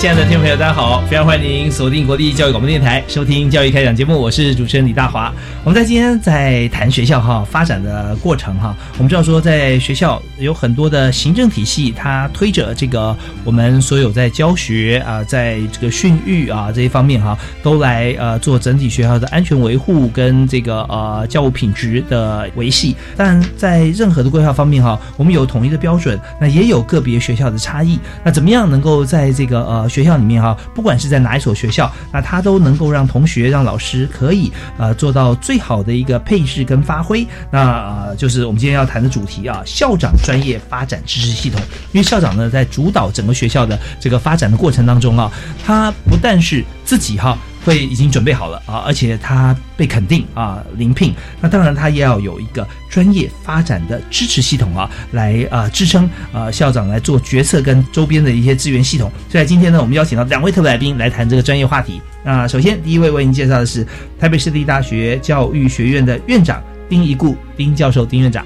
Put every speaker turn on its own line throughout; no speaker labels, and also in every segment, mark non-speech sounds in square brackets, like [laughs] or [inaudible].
亲爱的听众朋友，大家好！非常欢迎您锁定国立教育广播电台，收听教育开讲节目。我是主持人李大华。我们在今天在谈学校哈发展的过程哈。我们知道说，在学校有很多的行政体系，它推着这个我们所有在教学啊，在这个训育啊这一方面哈，都来呃做整体学校的安全维护跟这个呃教务品质的维系。但在任何的规划方面哈，我们有统一的标准，那也有个别学校的差异。那怎么样能够在这个呃学校里面哈，不管是在哪一所学校，那他都能够让同学、让老师可以呃做到最好的一个配置跟发挥。那呃，就是我们今天要谈的主题啊，校长专业发展知识系统。因为校长呢，在主导整个学校的这个发展的过程当中啊，他不但是自己哈。会已经准备好了啊，而且他被肯定啊，临聘。那当然，他也要有一个专业发展的支持系统啊，来啊支撑啊校长来做决策跟周边的一些资源系统。所以今天呢，我们邀请到两位特别来宾来谈这个专业话题。那首先第一位为您介绍的是台北市立大学教育学院的院长丁一固丁教授丁院长。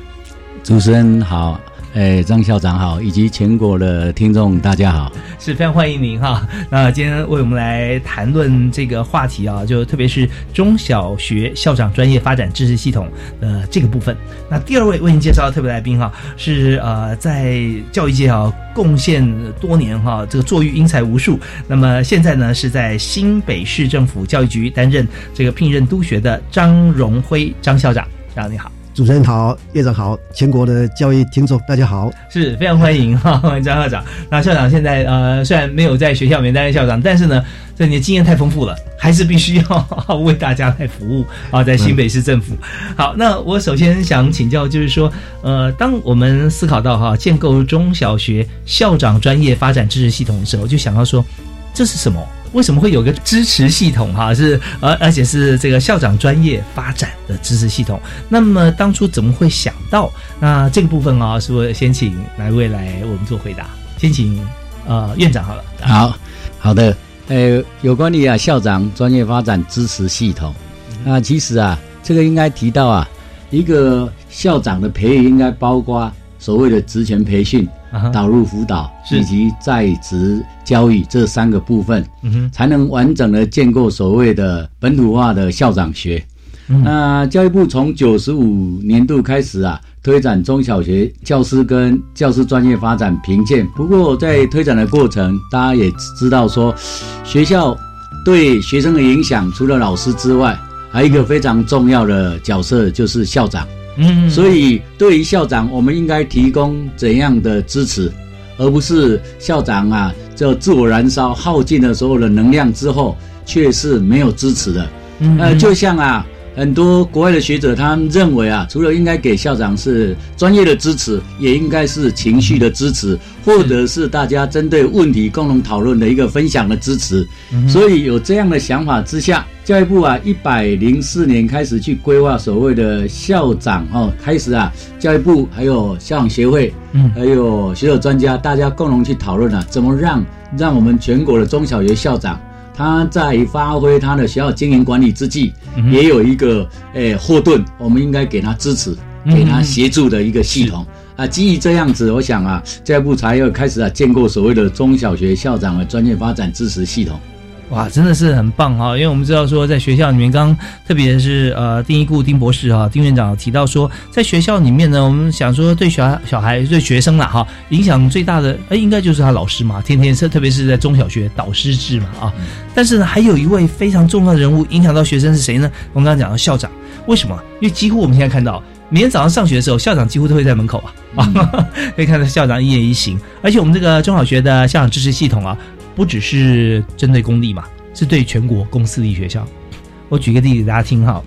主持人好。哎，张校长好，以及全国的听众大家好，
是非常欢迎您哈。[laughs] 那今天为我们来谈论这个话题啊，就特别是中小学校长专业发展知识系统的这个部分。那第二位为您介绍的特别来宾哈，是呃在教育界啊贡献多年哈，这个作育英才无数。那么现在呢是在新北市政府教育局担任这个聘任督学的张荣辉张校长，校长你好。
主持人好，院长好，全国的教育听众大家好，
是非常欢迎哈，张校长。那校长现在呃虽然没有在学校里面担任校长，但是呢，这你的经验太丰富了，还是必须要为大家来服务啊，在新北市政府。好，那我首先想请教，就是说，呃，当我们思考到哈建构中小学校长专业发展知识系统的时候，就想到说，这是什么？为什么会有个支持系统哈？是而而且是这个校长专业发展的支持系统。那么当初怎么会想到？那这个部分啊，是不是先请哪位来我们做回答？先请呃院长好了。
好好的，呃，有关于啊校长专业发展支持系统，那其实啊，这个应该提到啊，一个校长的培育应该包括所谓的职前培训。导入辅导以及在职教育这三个部分，才能完整的建构所谓的本土化的校长学。那教育部从九十五年度开始啊，推展中小学教师跟教师专业发展评鉴。不过在推展的过程，大家也知道说，学校对学生的影响，除了老师之外，还有一个非常重要的角色就是校长。嗯，所以对于校长，我们应该提供怎样的支持，而不是校长啊，就自我燃烧耗尽了所有的能量之后，却是没有支持的。呃，就像啊。很多国外的学者，他们认为啊，除了应该给校长是专业的支持，也应该是情绪的支持，或者是大家针对问题共同讨论的一个分享的支持。所以有这样的想法之下，教育部啊，一百零四年开始去规划所谓的校长哦，开始啊，教育部还有校长协会，嗯，还有学者专家，大家共同去讨论啊，怎么让让我们全国的中小学校长。他在发挥他的学校经营管理之际，也有一个诶后盾，我们应该给他支持，给他协助的一个系统啊。基于这样子，我想啊，教育部才要开始啊，建构所谓的中小学校长的专业发展支持系统。
哇，真的是很棒哈！因为我们知道说，在学校里面，刚特别是呃丁一顾丁博士哈，丁院长提到说，在学校里面呢，我们想说对小孩、小孩、对学生啦哈，影响最大的哎，应该就是他老师嘛，天天是特别是在中小学导师制嘛啊。但是呢，还有一位非常重要的人物影响到学生是谁呢？我们刚刚讲到校长，为什么？因为几乎我们现在看到，每天早上上学的时候，校长几乎都会在门口啊啊，[laughs] 可以看到校长一言一行。而且我们这个中小学的校长支持系统啊。不只是针对公立嘛，是对全国公私立学校。我举个例子大家听哈，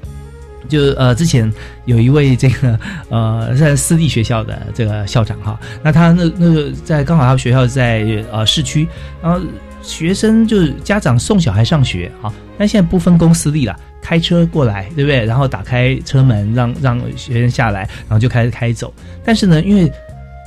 就呃之前有一位这个呃在私立学校的这个校长哈，那他那那个在刚好他学校在呃市区，然后学生就是家长送小孩上学哈，但现在不分公私立了，开车过来对不对？然后打开车门让让学生下来，然后就开始开走。但是呢，因为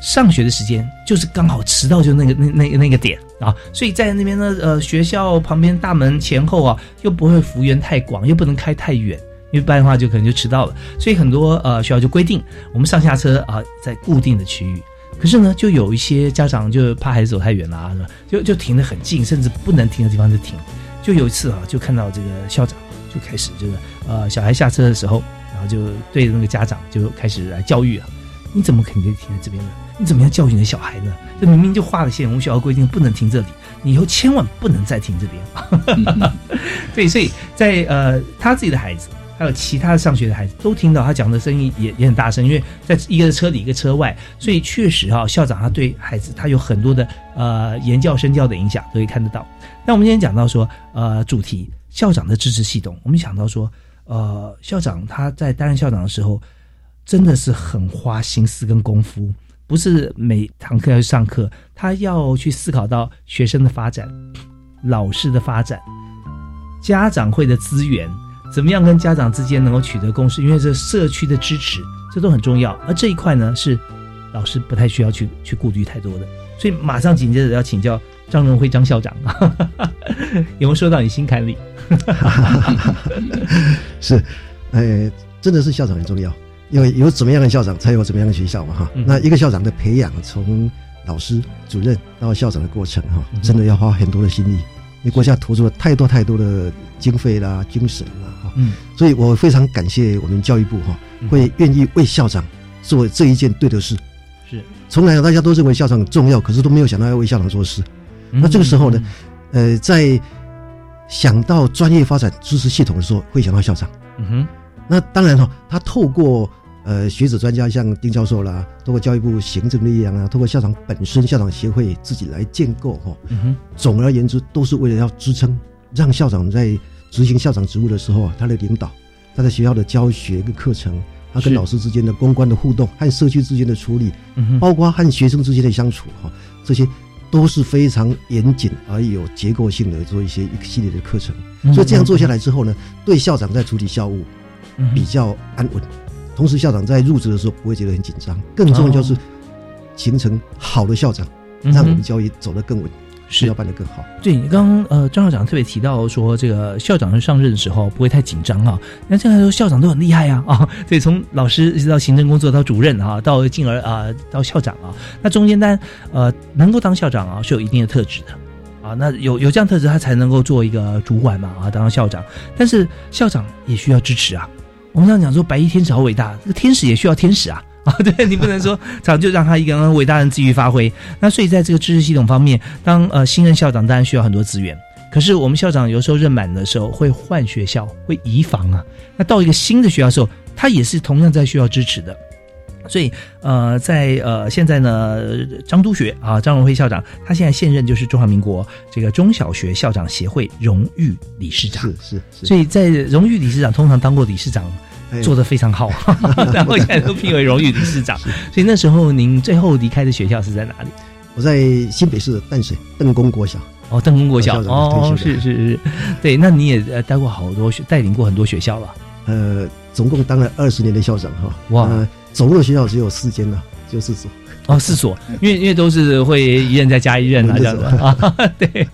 上学的时间就是刚好迟到，就那个那那那个点啊，所以在那边呢，呃，学校旁边大门前后啊，又不会幅员太广，又不能开太远，因为不然的话就可能就迟到了。所以很多呃学校就规定，我们上下车啊在固定的区域。可是呢，就有一些家长就怕孩子走太远了，就就停得很近，甚至不能停的地方就停。就有一次啊，就看到这个校长就开始就是呃小孩下车的时候，然后就对着那个家长就开始来教育啊，你怎么肯定停在这边呢？你怎么样教育你的小孩呢？这明明就画了线，我们学校规定不能停这里，你以后千万不能再停这边。[laughs] 对，所以在呃他自己的孩子，还有其他上学的孩子都听到他讲的声音也也很大声，因为在一个车里一个车外，所以确实哈，校长他对孩子他有很多的呃言教身教的影响，都可以看得到。那我们今天讲到说呃主题校长的支持系统，我们想到说呃校长他在担任校长的时候，真的是很花心思跟功夫。不是每堂课要去上课，他要去思考到学生的发展、老师的发展、家长会的资源，怎么样跟家长之间能够取得共识？因为这社区的支持，这都很重要。而这一块呢，是老师不太需要去去顾虑太多的。所以马上紧接着要请教张荣辉张校长，[laughs] 有没有说到你心坎里？[laughs]
是，哎，真的是校长很重要。因为有怎么样的校长，才有怎么样的学校嘛，哈。那一个校长的培养，从老师、主任到校长的过程，哈，真的要花很多的心力。因为国家投入了太多太多的经费啦、精神啦，哈。嗯。所以我非常感谢我们教育部，哈，会愿意为校长做这一件对的事。
是。
从来大家都认为校长很重要，可是都没有想到要为校长做事。那这个时候呢，呃，在想到专业发展支持系统的时候，会想到校长。嗯哼。那当然哈，他透过。呃，学者专家像丁教授啦，通过教育部行政力量啊，通过校长本身、校长协会自己来建构哈。嗯。总而言之，都是为了要支撑，让校长在执行校长职务的时候啊，他的领导，他在学校的教学跟课程，他跟老师之间的公关的互动，和社区之间的处理，嗯包括和学生之间的相处哈，这些都是非常严谨而有结构性的做一些一系列的课程。所以这样做下来之后呢，对校长在处理校务比较安稳。同时，校长在入职的时候不会觉得很紧张。更重要就是形成好的校长，让我们教育走得更稳，是要办得更好。
对你刚刚呃，张校长特别提到说，这个校长上任的时候不会太紧张啊。那这样来说，校长都很厉害啊啊！所以从老师一直到行政工作到主任啊，到进而啊到校长啊，那中间单呃能够当校长啊是有一定的特质的啊。那有有这样特质，他才能够做一个主管嘛啊，当校长。但是校长也需要支持啊。我们常讲说白衣天使好伟大，这个天使也需要天使啊 [laughs] 啊！对你不能说早就让他一个伟大人自由发挥。那所以在这个知识系统方面，当呃新任校长当然需要很多资源，可是我们校长有时候任满的时候会换学校，会移房啊。那到一个新的学校的时候，他也是同样在需要支持的。所以，呃，在呃现在呢，张督学啊，张荣辉校长，他现在现任就是中华民国这个中小学校长协会荣誉理事长。
是是是。
所以在荣誉理事长通常当过理事长，做的非常好，[laughs] 然后现在都评为荣誉理事长。[laughs] 所以那时候您最后离开的学校是在哪里？
我在新北市淡水邓公国小。
哦，邓公国小哦，是是是，对，那你也呃待过好多学，带领过很多学校了。
呃，总共当了二十年的校长哈。哇。总共的学校只有四间呢，就四所。
哦，四所，因为因为都是会一任再加一任啊，这样子啊。对，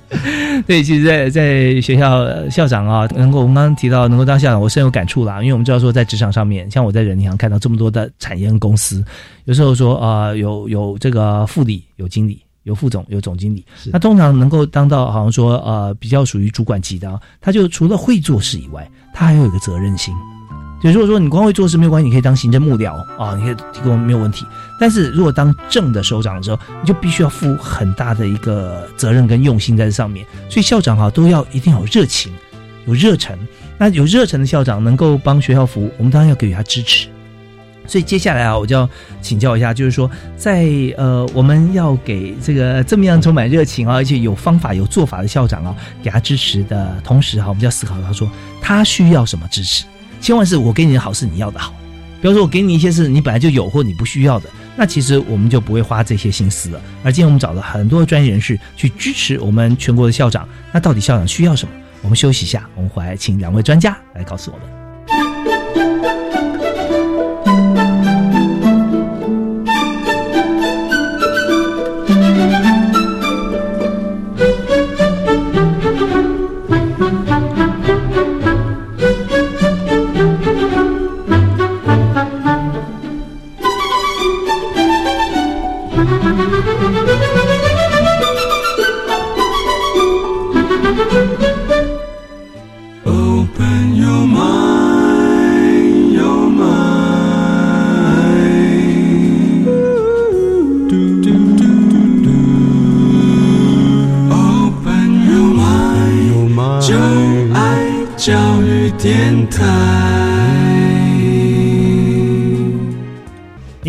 对，[laughs] 其实，在在学校校长啊，能够我们刚刚提到能够当校长，我深有感触啦。因为我们知道说，在职场上面，像我在人银行看到这么多的产业公司，有时候说啊，有有这个副理，有经理。有副总，有总经理。那通常能够当到好像说呃比较属于主管级的，他就除了会做事以外，他还有一个责任心。就如果说你光会做事没有关系，你可以当行政幕僚啊，你可以提供没有问题。但是如果当正的首长的时候，你就必须要负很大的一个责任跟用心在这上面。所以校长哈都要一定要有热情，有热忱。那有热忱的校长能够帮学校服务，我们当然要给予他支持。所以接下来啊，我就要请教一下，就是说，在呃，我们要给这个这么样充满热情啊，而且有方法、有做法的校长啊，给他支持的同时哈，我们就要思考他说他需要什么支持。千万是我给你的好是你要的好，比方说我给你一些是你本来就有或你不需要的，那其实我们就不会花这些心思了。而今天我们找了很多专业人士去支持我们全国的校长，那到底校长需要什么？我们休息一下，我们回来请两位专家来告诉我们。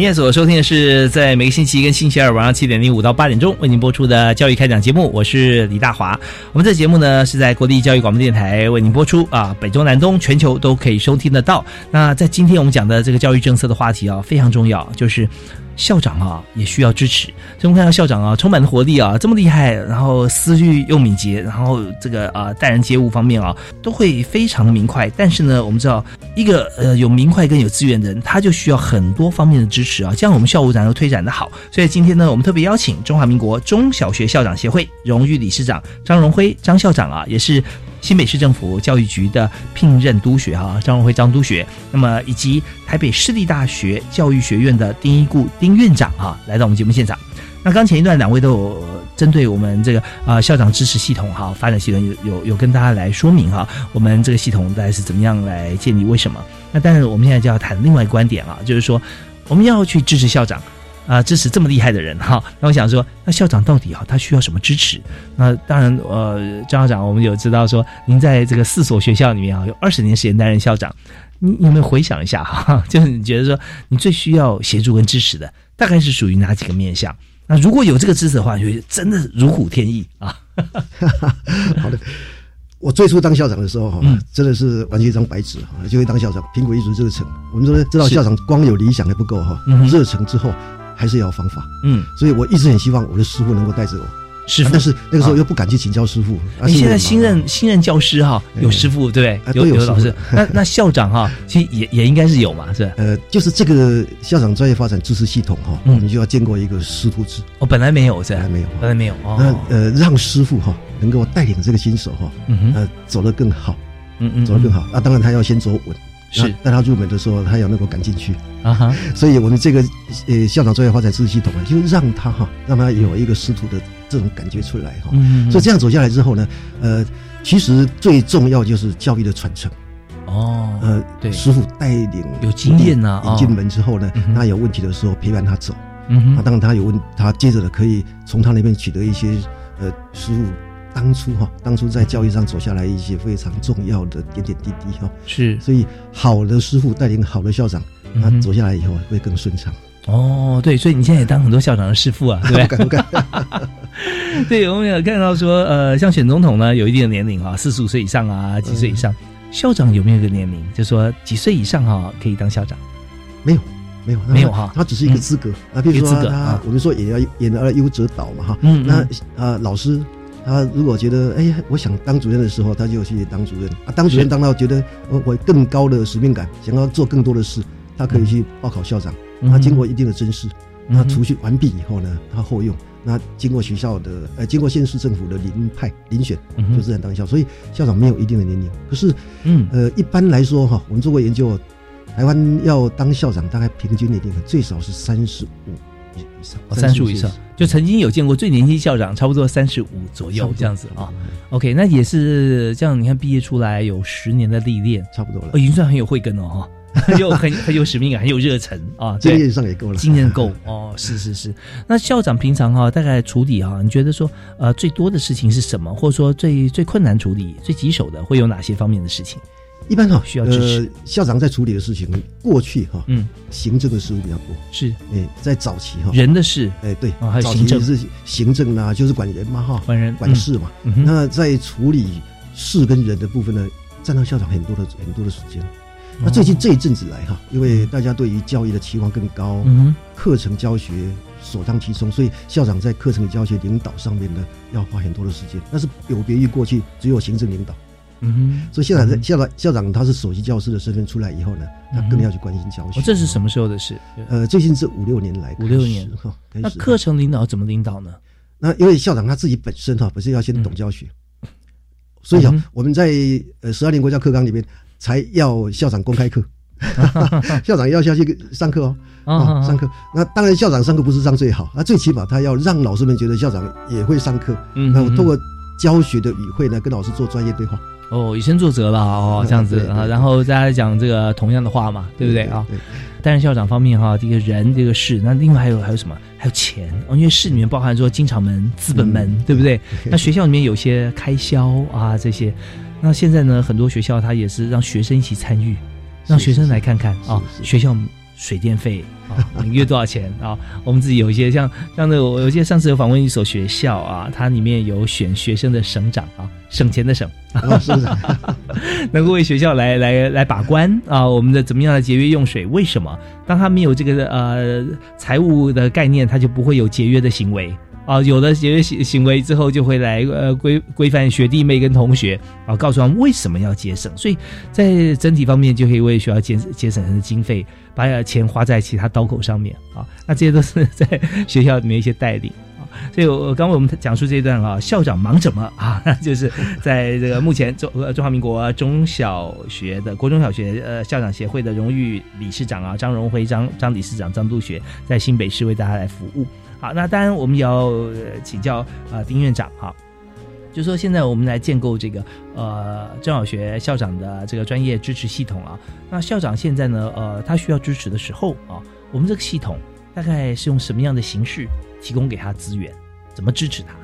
现在所收听的是在每个星期一跟星期二晚上七点零五到八点钟为您播出的教育开讲节目，我是李大华。我们这节目呢是在国立教育广播电台为您播出啊，北中南东全球都可以收听得到。那在今天我们讲的这个教育政策的话题啊，非常重要，就是。校长啊，也需要支持。所以我们看到校长啊，充满了活力啊，这么厉害，然后思虑又敏捷，然后这个啊待人接物方面啊，都会非常的明快。但是呢，我们知道一个呃有明快跟有资源的人，他就需要很多方面的支持啊，这样我们校务长又推展的好。所以今天呢，我们特别邀请中华民国中小学校长协会荣誉理事长张荣辉张校长啊，也是。新北市政府教育局的聘任督学哈张荣辉张督学，那么以及台北市立大学教育学院的丁一固丁院长哈，来到我们节目现场。那刚前一段两位都有针对我们这个啊校长支持系统哈发展系统有有有跟大家来说明哈，我们这个系统大概是怎么样来建立？为什么？那但是我们现在就要谈另外一个观点啊，就是说我们要去支持校长。啊，支持这么厉害的人哈，那我想说，那校长到底啊，他需要什么支持？那当然，呃，张校长，我们有知道说，您在这个四所学校里面啊，有二十年时间担任校长，你有没有回想一下哈？[laughs] 就是你觉得说，你最需要协助跟支持的，大概是属于哪几个面向？那如果有这个支持的话，就真的如虎添翼啊！[laughs]
好的，我最初当校长的时候哈，真的是完全一张白纸啊，就会当校长，苹果一直热诚。我们说知道校长光有理想还不够哈，热诚之后。还是要方法，嗯，所以我一直很希望我的师傅能够带着我，
师傅，
但是那个时候又不敢去请教师傅。
你现在新任新任教师哈，有师傅对不对？有有老师，那那校长哈，其实也也应该是有嘛，是吧？
呃，就是这个校长专业发展知识系统哈，你就要见过一个师徒制。
哦，本来没有，
本来没有，
本来没有。
那呃，让师傅哈能够带领这个新手哈，呃，走得更好，嗯嗯，走得更好。那当然他要先走稳。
是
但他入门的时候，他要能够赶进去啊哈，所以我们这个呃校长专业发展知识系统啊，就让他哈，让他有一个师徒的这种感觉出来哈。嗯所以这样走下来之后呢，呃，其实最重要就是教育的传承。哦，呃，对，师傅带领
有经验呐，
引进门之后呢，他有问题的时候陪伴他走。嗯哼，当然他有问，他接着的可以从他那边取得一些呃师傅。当初哈，当初在教育上走下来一些非常重要的点点滴滴哈，
是，
所以好的师傅带领好的校长，那走下来以后会更顺畅。
哦，对，所以你现在也当很多校长的师傅啊，[laughs] 对不对？[laughs] 对，我们有看到说，呃，像选总统呢，有一定的年龄啊，四十五岁以上啊，几岁以上？校长有没有一个年龄？就说几岁以上哈可以当校长？
没有，没有，
没有哈，
他只是一个资格啊。比如说他，我们说也要演而优则导嘛哈。嗯，那啊，老师。他如果觉得哎呀，我想当主任的时候，他就去当主任啊。当主任当到觉得我我更高的使命感，想要做更多的事，他可以去报考校长。他经过一定的甄试，他除训完毕以后呢，他后用。那经过学校的呃，经过县市政府的遴派遴选，就自然当校。所以校长没有一定的年龄。可是，嗯呃，一般来说哈，我们做过研究，台湾要当校长，大概平均年龄最少是三十五以上，
哦，三十五以上，就曾经有见过最年轻校长，差不多三十五左右这样子啊。OK，那也是这样，你看毕业出来有十年的历练，
差不多了，
已经算很有慧根了哈。[laughs] 很有很很有使命感，很有热忱啊！[laughs]
经验上也够了，
经验够 [laughs] 哦，是是是。那校长平常哈，大概处理哈，你觉得说呃最多的事情是什么？或者说最最困难处理、最棘手的会有哪些方面的事情？
一般哈
需要支持。
校长在处理的事情，过去哈嗯。行政的事务比较多，
是。
哎在早期哈。
人的事。
哎对
啊还有行政。
是行政啊就是管人嘛哈
管人
管事嘛。那在处理事跟人的部分呢，占到校长很多的很多的时间。那最近这一阵子来哈，因为大家对于教育的期望更高，课程教学首当其冲，所以校长在课程教学领导上面呢，要花很多的时间。那是有别于过去只有行政领导，嗯哼。所以校长在校长校长他是首席教师的身份出来以后呢，他更要去关心教学。
这是什么时候的事？
呃，最近这五六年来，
五六年 [laughs] 哈。那课程领导怎么领导呢？
那因为校长他自己本身哈，本身要先懂教学，所以啊，我们在呃十二年国家课纲里面。才要校长公开课，[laughs] 校长要下去上课哦，啊，上课。那当然，校长上课不是上最好，那最起码他要让老师们觉得校长也会上课。嗯，那我通过教学的语汇呢，跟老师做专业对话。
哦，以身作则了哦，[laughs] 这样子啊，然后大家讲这个同样的话嘛，对不对啊？
对。
但是校长方面哈，这个人这个事，那另外还有还有什么？还有钱哦，因为市里面包含说经常门、资本门，对不对？那学校里面有些开销啊，这些。那现在呢，很多学校它也是让学生一起参与，让学生来看看啊，学校水电费啊，每月多少钱啊？我们自己有一些像像那我我记得上次有访问一所学校啊，它里面有选学生的省长啊，省钱的省，[laughs] 能够为学校来来来把关啊，我们的怎么样的节约用水？为什么？当他没有这个呃财务的概念，他就不会有节约的行为。啊，有了节约行行为之后，就会来呃规规范学弟妹跟同学啊，告诉他们为什么要节省，所以在整体方面就可以为学校节节省很多经费，把钱花在其他刀口上面啊。那这些都是在学校里面一些带领。所以我刚为我们讲述这一段啊，校长忙什么啊？[laughs] 就是在这个目前中中华民国中小学的国中小学呃校长协会的荣誉理事长啊，张荣辉张张理事长张督学在新北市为大家来服务。好，那当然我们也要请教啊，丁院长哈，就说现在我们来建构这个呃中小学校长的这个专业支持系统啊。那校长现在呢，呃，他需要支持的时候啊，我们这个系统大概是用什么样的形式提供给他资源？怎么支持他？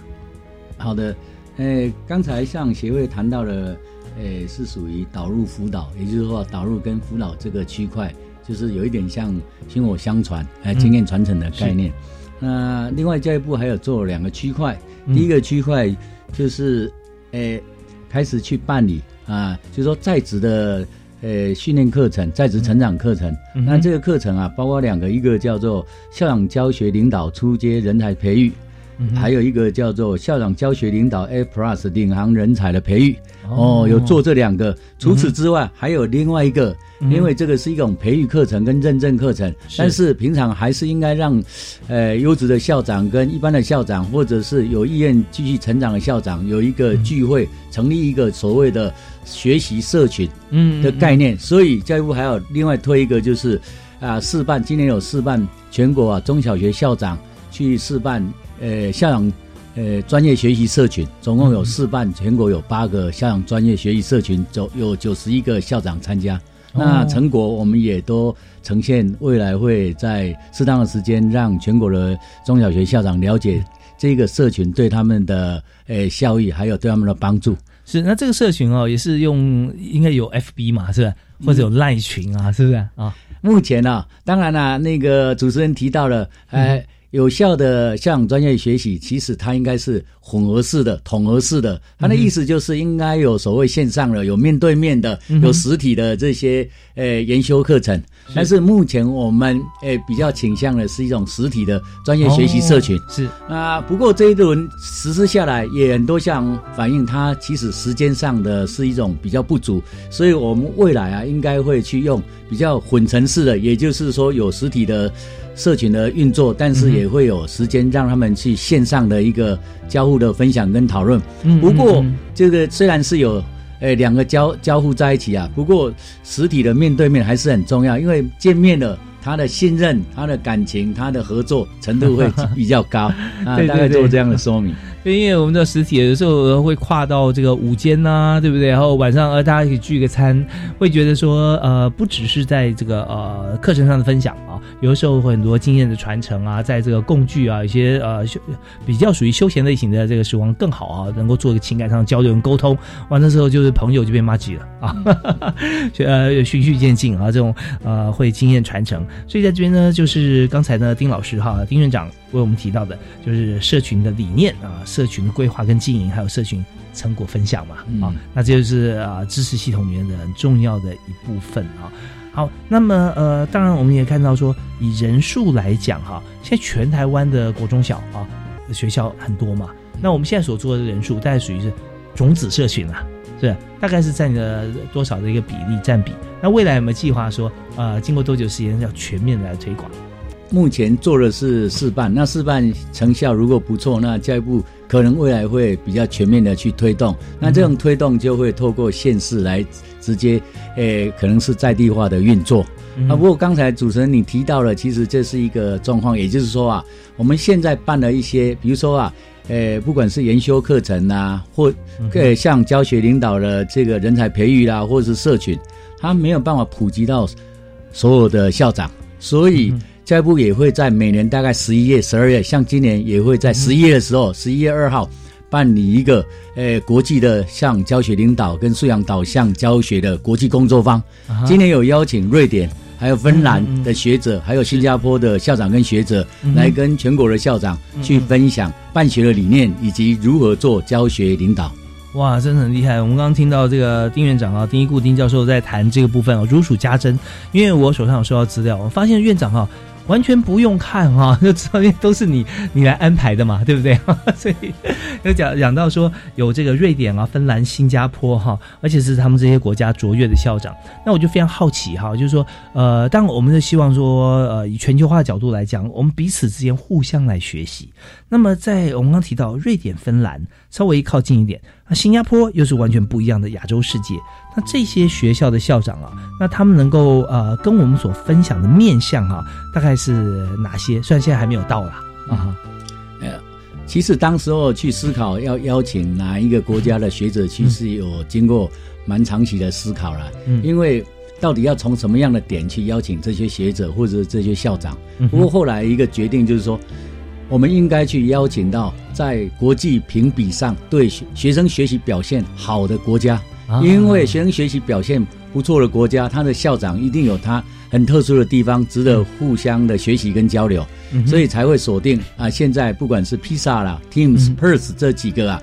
好的，呃，刚才向协会谈到了，呃，是属于导入辅导，也就是说导入跟辅导这个区块，就是有一点像薪火相传、呃经验传承的概念。那另外教育部还有做两个区块，第一个区块就是，诶，开始去办理啊，就是说在职的呃训练课程、在职成长课程。那这个课程啊，包括两个，一个叫做校长教学领导初阶人才培育。还有一个叫做校长教学领导 A Plus 领航人才的培育哦，有做这两个。除此之外，还有另外一个，因为这个是一种培育课程跟认证课程，但是平常还是应该让呃优质的校长跟一般的校长，或者是有意愿继续成长的校长，有一个聚会，成立一个所谓的学习社群嗯的概念。所以教育部还要另外推一个，就是啊试办，今年有试办全国啊中小学校长去试办。呃，校长，呃，专业学习社群总共有四办，全国有八个校长专业学习社群，走有九十一个校长参加。那成果我们也都呈现，未来会在适当的时间让全国的中小学校长了解这个社群对他们的呃效益，还有对他们的帮助。
是，那这个社群哦，也是用应该有 FB 嘛，是吧？或者有赖群啊，是不是啊？
目前呢，当然啊，那个主持人提到了，哎。有效的向专业学习，其实它应该是混合式的、统合式的。它的意思就是应该有所谓线上的、有面对面的、有实体的这些呃研修课程。但是目前我们呃比较倾向的是一种实体的专业学习社群。
是
啊，不过这一轮实施下来，也很多项反映它其实时间上的是一种比较不足。所以我们未来啊，应该会去用比较混成式的，也就是说有实体的。社群的运作，但是也会有时间让他们去线上的一个交互的分享跟讨论。不过，这个虽然是有。诶，两个交交互在一起啊。不过实体的面对面还是很重要，因为见面了。他的信任、他的感情、他的合作程度会 [laughs] 比较高啊，大概做这样的说明。
对，因为我们的实体有时候会跨到这个午间呐，对不对？然后晚上呃，大家一起聚个餐，会觉得说呃，不只是在这个呃课程上的分享啊，有的时候会很多经验的传承啊，在这个共聚啊，一些呃休比较属于休闲类型的这个时光更好啊，能够做一个情感上的交流跟沟通。完了之后就是朋友就变妈吉了啊，[laughs] 呃循序渐进啊，这种呃会经验传承。所以在这边呢，就是刚才呢丁老师哈，丁院长。为我们提到的，就是社群的理念啊，社群的规划跟经营，还有社群成果分享嘛，啊，那这就是啊知识系统里面的很重要的一部分啊。好，那么呃，当然我们也看到说，以人数来讲哈，现在全台湾的国中小啊学校很多嘛，那我们现在所做的人数，大概属于是种子社群啊，是大概是占了多少的一个比例占比？那未来有没有计划说，呃，经过多久时间要全面来推广？
目前做的是示范，那示范成效如果不错，那教育部可能未来会比较全面的去推动。那这种推动就会透过县市来直接，诶，可能是在地化的运作。啊，不过刚才主持人你提到了，其实这是一个状况，也就是说啊，我们现在办了一些，比如说啊，诶，不管是研修课程啊，或呃像教学领导的这个人才培育啦，或者是社群，他没有办法普及到所有的校长，所以。教育部也会在每年大概十一月、十二月，像今年也会在十一月的时候，十一月二号办理一个呃国际的像教学领导跟素养导向教学的国际工作坊。今年有邀请瑞典、还有芬兰的学者，还有新加坡的校长跟学者来跟全国的校长去分享办学的理念以及如何做教学领导。
哇，真的很厉害！我们刚刚听到这个丁院长啊，丁一固丁教授在谈这个部分啊，如数家珍。因为我手上有收到资料，我发现院长哈。完全不用看哈，就知道都是你你来安排的嘛，对不对？[laughs] 所以有讲讲到说有这个瑞典啊、芬兰、新加坡哈，而且是他们这些国家卓越的校长，那我就非常好奇哈，就是说呃，当我们是希望说呃，以全球化的角度来讲，我们彼此之间互相来学习。那么在我们刚提到瑞典、芬兰稍微靠近一点，那新加坡又是完全不一样的亚洲世界。那这些学校的校长啊，那他们能够呃跟我们所分享的面向啊，大概是哪些？虽然现在还没有到啦。啊，
呃，其实当时候去思考要邀请哪一个国家的学者，其实有经过蛮长期的思考了。嗯，因为到底要从什么样的点去邀请这些学者或者这些校长？不过后来一个决定就是说，我们应该去邀请到在国际评比上对学生学习表现好的国家。因为学生学习表现不错的国家，他的校长一定有他很特殊的地方，值得互相的学习跟交流，所以才会锁定啊。现在不管是披萨啦、Teams、Perth 这几个啊，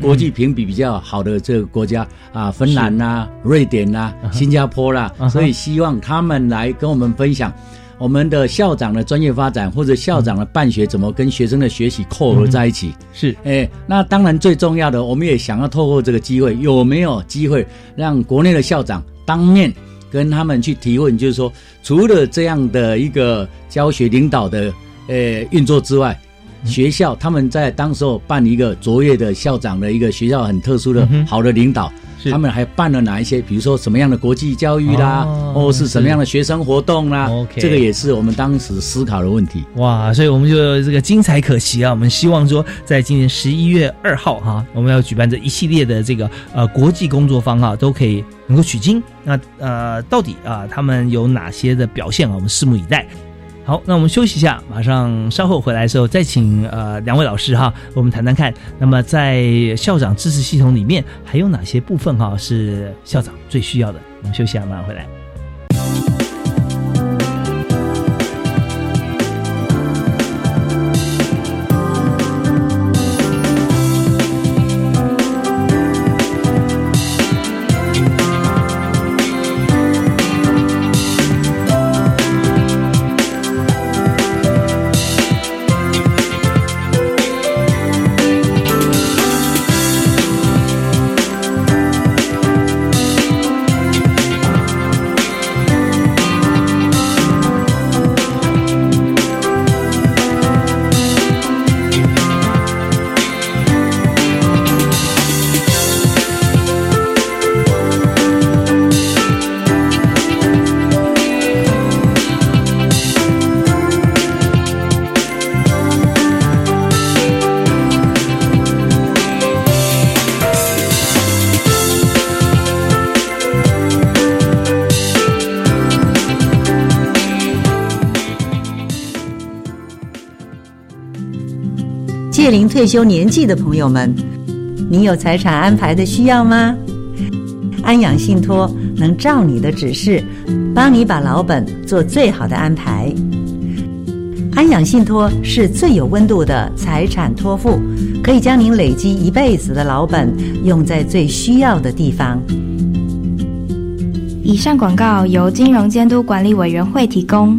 国际评比比较好的这个国家啊，芬兰呐、瑞典呐、新加坡啦，所以希望他们来跟我们分享。我们的校长的专业发展，或者校长的办学怎么跟学生的学习扣合在一起？
是，
哎，那当然最重要的，我们也想要透过这个机会，有没有机会让国内的校长当面跟他们去提问？就是说，除了这样的一个教学领导的呃运作之外，学校他们在当时候办一个卓越的校长的一个学校很特殊的好的领导。他们还办了哪一些？比如说什么样的国际教育啦，或是什么样的学生活动啦，OK，？这个也是我们当时思考的问题。
哇，所以我们就这个精彩可期啊！我们希望说，在今年十一月二号哈，我们要举办这一系列的这个呃国际工作坊啊，都可以能够取经。那呃，到底啊，他们有哪些的表现啊？我们拭目以待。好，那我们休息一下，马上稍后回来的时候再请呃两位老师哈，我们谈谈看。那么在校长支持系统里面，还有哪些部分哈是校长最需要的？我们休息一下，马上回来。
退休年纪的朋友们，你有财产安排的需要吗？安养信托能照你的指示，帮你把老本做最好的安排。安养信托是最有温度的财产托付，可以将您累积一辈子的老本用在最需要的地方。
以上广告由金融监督管理委员会提供。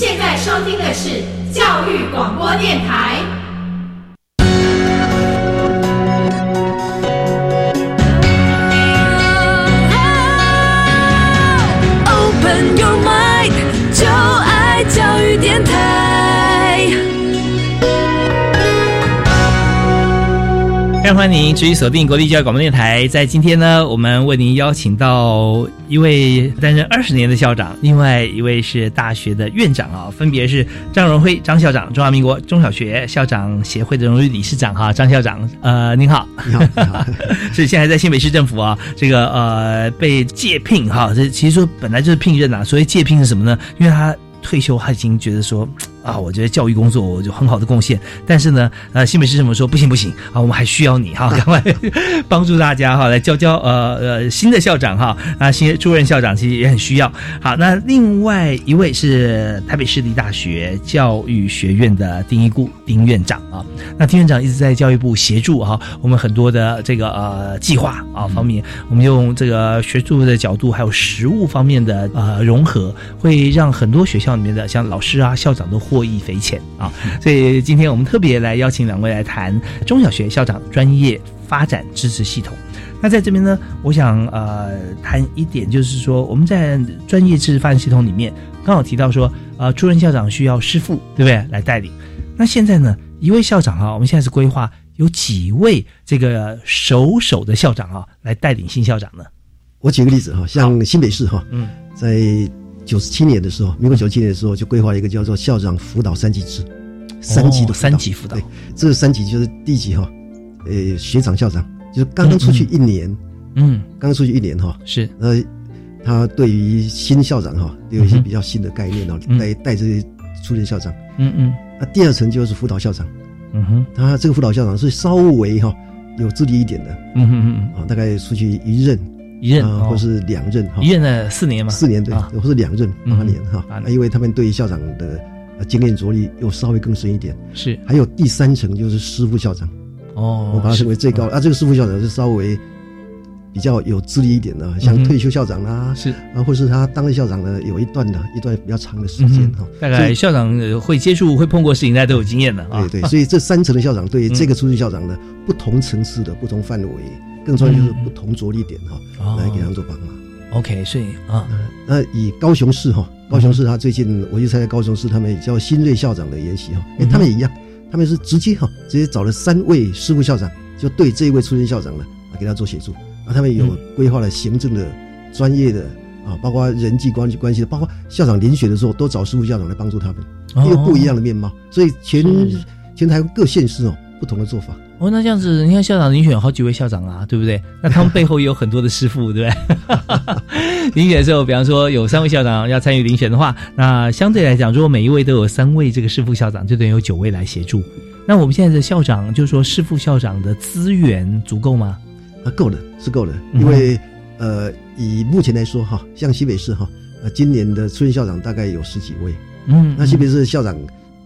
现在收听的是教育广播电台。
欢迎您持续锁定国立教育广播电台。在今天呢，我们为您邀请到一位担任二十年的校长，另外一位是大学的院长啊，分别是张荣辉张校长，中华民国中小学校长协会的荣誉理事长哈，张校长，呃，您好，
你好，你好，[laughs]
是现在在新北市政府啊，这个呃被借聘哈，这其实说本来就是聘任啊，所以借聘是什么呢？因为他退休，他已经觉得说。啊，我觉得教育工作我就很好的贡献，但是呢，呃，新北市政府说不行不行啊，我们还需要你哈，赶快 [laughs] 帮助大家哈，来教教呃呃新的校长哈，啊新出任校长其实也很需要。好，那另外一位是台北市立大学教育学院的丁一固丁院长啊，那丁院长一直在教育部协助哈，我们很多的这个呃计划啊方面，我们用这个学术的角度还有实务方面的呃融合，会让很多学校里面的像老师啊校长都。获益匪浅啊！所以今天我们特别来邀请两位来谈中小学校长专业发展支持系统。那在这边呢，我想呃谈一点，就是说我们在专业知识发展系统里面，刚好提到说，呃，出任校长需要师傅，对不对？来带领。那现在呢，一位校长啊，我们现在是规划有几位这个首手的校长啊，来带领新校长呢？
我举个例子哈，像新北市哈，嗯，在。九十七年的时候，民国九十七年的时候，就规划一个叫做校长辅导三级制，三级的
三级辅导。
对，这三级就是第一级哈，呃，学长校长就是刚刚出去一年，
嗯，
刚刚出去一年哈，
是。
呃，他对于新校长哈有一些比较新的概念哦，来带这些初任校长，
嗯嗯。
那第二层就是辅导校长，
嗯哼，
他这个辅导校长是稍微哈有资历一点的，
嗯哼嗯
啊，大概出去一任。
一任
啊，或是两任哈，
一任的四年嘛，
四年对，或是两任八年哈，因为他们对校长的经验着力又稍微更深一点。
是，
还有第三层就是师傅校长，
哦，
我把它称为最高啊。这个师傅校长是稍微比较有资历一点的，像退休校长啊，
是。
啊，或是他当了校长的有一段的一段比较长的时间哈。
大概校长会接触会碰过事情，大家都有经验的啊。
对对，所以这三层的校长对这个初任校长的不同层次的不同范围。更重要就是不同着力点哈，来给他们做帮忙。
OK，所以啊，
那以高雄市哈，高雄市他最近我就参加高雄市他们叫新锐校长的研习哈，哎，他们也一样，他们是直接哈，直接找了三位师傅校长，就对这一位初任校长呢啊，给他做协助啊，他们有规划了行政的、专业的啊，包括人际关系关系的，包括校长遴选的时候都找师傅校长来帮助他们，一个不一样的面貌，所以全全台各县市哦不同的做法。
哦，那这样子，你看校长遴选有好几位校长啊，对不对？那他们背后也有很多的师傅，对不对？[laughs] 遴选的时候，比方说有三位校长要参与遴选的话，那相对来讲，如果每一位都有三位这个师傅校长，就等于有九位来协助。那我们现在的校长，就是说师傅校长的资源足够吗？
啊，够的，是够的，因为呃，以目前来说哈，像西北市哈，呃，今年的出任校长大概有十几位，
嗯，
那西北市校长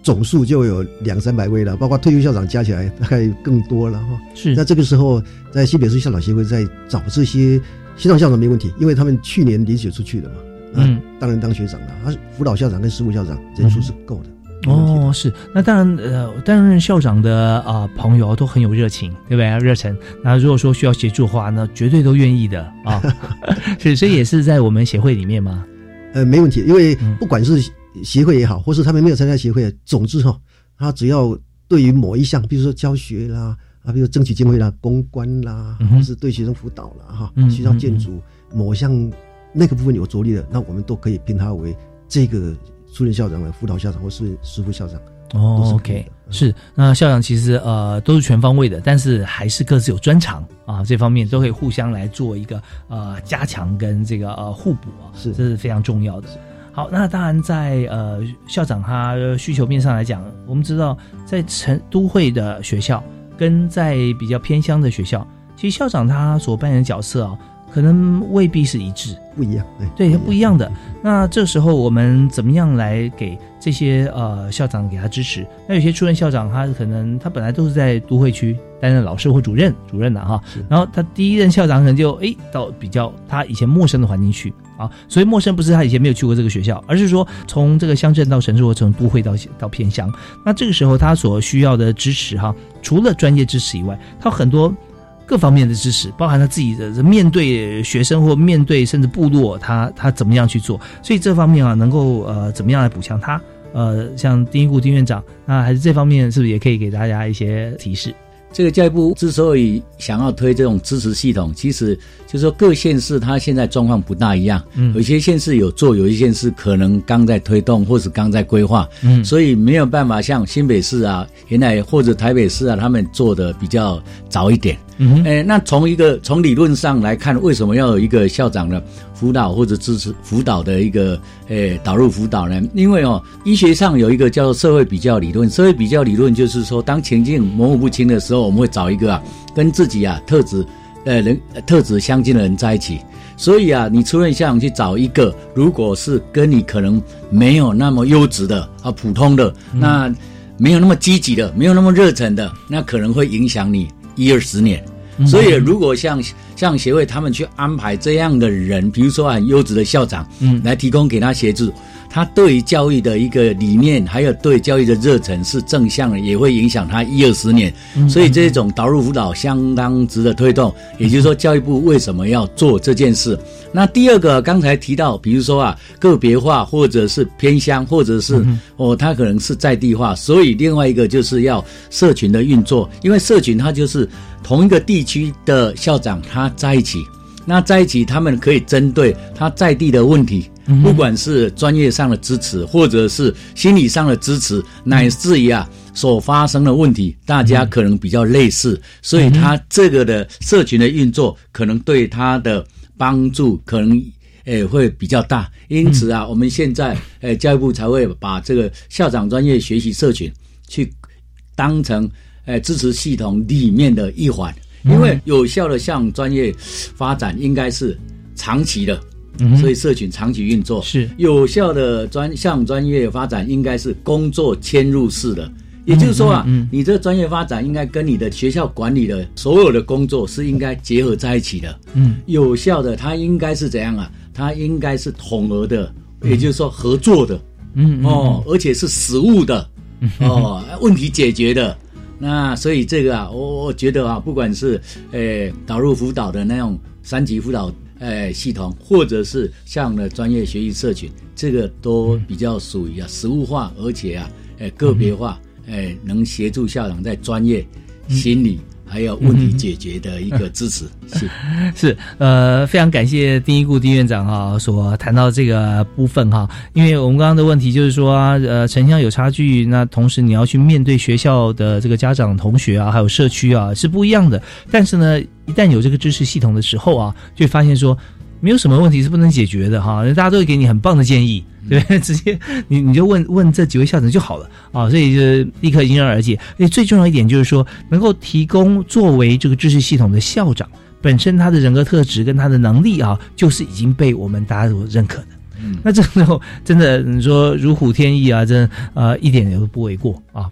总数就有两三百位了，包括退休校长加起来大概更多了哈。
是，
那这个时候在西北市校长协会在找这些新长校长没问题，因为他们去年遴选出去的嘛，
嗯，
当然当学长了，他辅导校长跟师务校长人数是够的。
哦，是，那当然，呃，担任校长的啊朋友都很有热情，对不对？热忱。那如果说需要协助的话，那绝对都愿意的啊。[laughs] 是，所以也是在我们协会里面吗？
呃，没问题，因为不管是协会也好，或是他们没有参加协会，总之哈，他只要对于某一项，比如说教学啦，啊，比如争取经费啦、公关啦，或是对学生辅导啦，哈，学校建筑某项那个部分有着力的，那我们都可以评他为这个。出任校长的辅导校长或是师傅校长
哦，OK，是那校长其实呃都是全方位的，但是还是各自有专长啊，这方面都可以互相来做一个呃加强跟这个呃互补啊，
是
这是非常重要的。好，那当然在呃校长他需求面上来讲，我们知道在成都会的学校跟在比较偏乡的学校，其实校长他所扮演的角色啊。可能未必是一致，
不一样，
对，不一样的。那这时候我们怎么样来给这些呃校长给他支持？那有些出任校长，他可能他本来都是在都会区担任老师或主任，主任的哈。然后他第一任校长可能就哎到比较他以前陌生的环境去啊，所以陌生不是他以前没有去过这个学校，而是说从这个乡镇到城市或从都会到到偏乡。那这个时候他所需要的支持哈，除了专业支持以外，他很多。各方面的知识，包含他自己的面对学生或面对甚至部落，他他怎么样去做？所以这方面啊，能够呃怎么样来补强他？呃，像丁一固丁院长，那还是这方面是不是也可以给大家一些提示？
这个教育部之所以想要推这种支持系统，其实就是说各县市它现在状况不大一样，嗯，有些县市有做，有一些县市可能刚在推动，或是刚在规划，嗯，所以没有办法像新北市啊，原来或者台北市啊，他们做的比较早一点。嗯，哎，那从一个从理论上来看，为什么要有一个校长的？辅导或者支持辅导的一个诶导入辅导呢？因为哦，医学上有一个叫做社会比较理论。社会比较理论就是说，当情境模糊不清的时候，我们会找一个啊跟自己啊特质呃人特质相近的人在一起。所以啊，你出任校长去找一个，如果是跟你可能没有那么优质的啊普通的，那没有那么积极的，没有那么热忱的，那可能会影响你。一二十年，所以如果像像协会他们去安排这样的人，比如说很优质的校长，嗯，来提供给他协助。他对教育的一个理念，还有对教育的热忱是正向的，也会影响他一二十年。所以这种导入辅导相当值得推动。也就是说，教育部为什么要做这件事？那第二个，刚才提到，比如说啊，个别化，或者是偏乡，或者是哦，它可能是在地化。所以另外一个就是要社群的运作，因为社群它就是同一个地区的校长他在一起。那在一起，他们可以针对他在地的问题，不管是专业上的支持，或者是心理上的支持，乃至于啊所发生的问题，大家可能比较类似，所以他这个的社群的运作，可能对他的帮助可能诶会比较大。因此啊，我们现在诶教育部才会把这个校长专业学习社群去当成诶支持系统里面的一环。因为有效的向专业发展应该是长期的，所以社群长期运作
是
有效的专向专业发展应该是工作迁入式的。也就是说啊，你这专业发展应该跟你的学校管理的所有的工作是应该结合在一起的。嗯，有效的它应该是怎样啊？它应该是统合的，也就是说合作的。嗯哦，而且是实物的哦，问题解决的。那所以这个啊，我我觉得啊，不管是呃导入辅导的那种三级辅导呃系统，或者是像的专业学习社群，这个都比较属于啊实物化，而且啊呃个别化，呃能协助校长在专业、心理。还有问题解决的一个支持。是 [laughs]
是，呃，非常感谢丁一固丁院长哈所谈到这个部分哈，因为我们刚刚的问题就是说，呃，城乡有差距，那同时你要去面对学校的这个家长、同学啊，还有社区啊，是不一样的。但是呢，一旦有这个知识系统的时候啊，就会发现说。没有什么问题是不能解决的哈，大家都会给你很棒的建议，对，直接你你就问问这几位校长就好了啊，所以就立刻迎刃而解。而且最重要一点就是说，能够提供作为这个知识系统的校长本身他的人格特质跟他的能力啊，就是已经被我们大家所认可的。嗯，那这时候真的你说如虎添翼啊，真呃一点也不为过啊。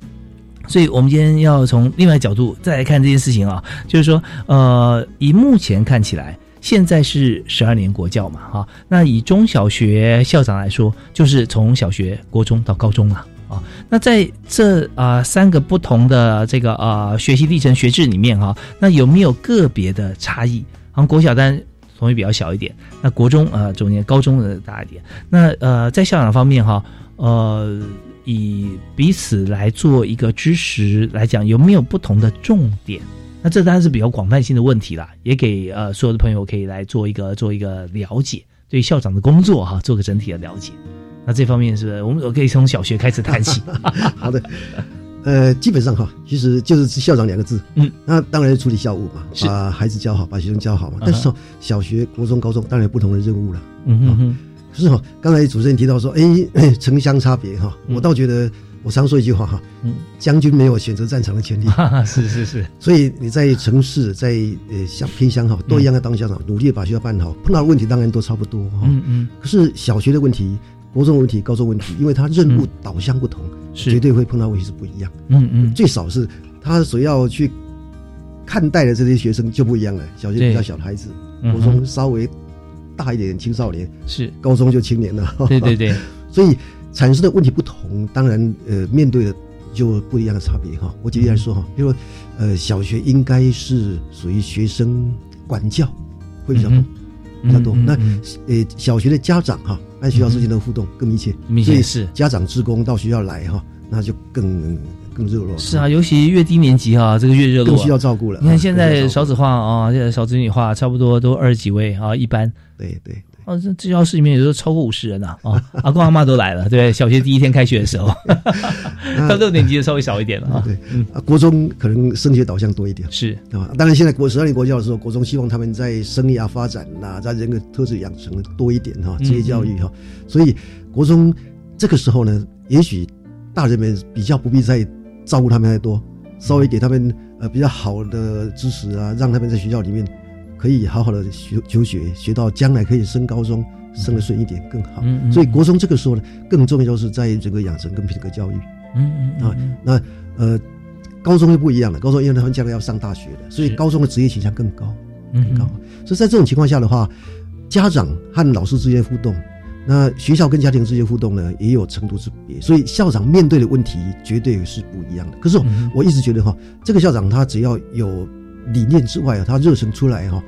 所以我们今天要从另外角度再来看这件事情啊，就是说呃，以目前看起来。现在是十二年国教嘛，哈，那以中小学校长来说，就是从小学、国中到高中了啊。那在这啊三个不同的这个啊学习历程学制里面哈，那有没有个别的差异？好像国小单同学比较小一点，那国中啊中间高中的大一点。那呃在校长方面哈，呃以彼此来做一个知识来讲，有没有不同的重点？那这当然是比较广泛性的问题啦，也给呃所有的朋友可以来做一个做一个了解，对校长的工作哈做个整体的了解。那这方面是我们我可以从小学开始谈起。[laughs]
好的，呃，基本上哈，其实就是校长两个字，嗯，那当然处理校务嘛，把孩子教好，把学生教好嘛。但是说小学、国中、高中当然有不同的任务了，嗯哼哼。可是哈，刚才主持人提到说，哎，[coughs] 城乡差别哈，我倒觉得。我常说一句话哈，将军没有选择战场的权利。[laughs]
是是是，
所以你在城市，在呃乡偏乡哈，都一样要当校长，努力把学校办好。碰到的问题当然都差不多哈。嗯嗯。可是小学的问题、国中问题、高中问题，因为他任务导向不同，绝对会碰到问题是不一样。嗯嗯。最少是他所要去看待的这些学生就不一样了。小学比较小的孩子，国中稍微大一点青少年，
是
高中就青年了。
对对对。[laughs]
所以。产生的问题不同，当然，呃，面对的就不一样的差别哈。我举例来说哈，比如说，呃，小学应该是属于学生管教会比较多，比较多。那呃，小学的家长哈，按学校之间的互动更密切，
所以是
家长职工到学校来哈，那就更。更热络
是啊，尤其越低年级哈，这个越热
络，更需要照顾了。
你看现在少子化啊，现在少子女化，差不多都二十几位啊，一般。
对对。
哦，这这教室里面有时候超过五十人呐！啊，阿公阿妈都来了，对，小学第一天开学的时候，[laughs] 到六年级就稍微少一点了啊。
对，啊，国中可能升学导向多一点，
是
啊。当然，现在国十二年国教的时候，国中希望他们在生涯发展呐，在人格特质养成多一点哈，职业教育哈。所以国中这个时候呢，也许大人们比较不必再。照顾他们太多，稍微给他们呃比较好的支持啊，让他们在学校里面可以好好的学求学，学到将来可以升高中，升的顺一点更好。所以国中这个时候呢，更重要就是在整个养成跟品格教育。嗯嗯啊，那呃高中就不一样了，高中因为他们将来要上大学的，所以高中的职业倾向更高，更高。所以在这种情况下的话，家长和老师之间互动。那学校跟家庭之间互动呢，也有程度之别，所以校长面对的问题绝对是不一样的。可是我一直觉得哈，这个校长他只要有理念之外啊，他热忱出来哈，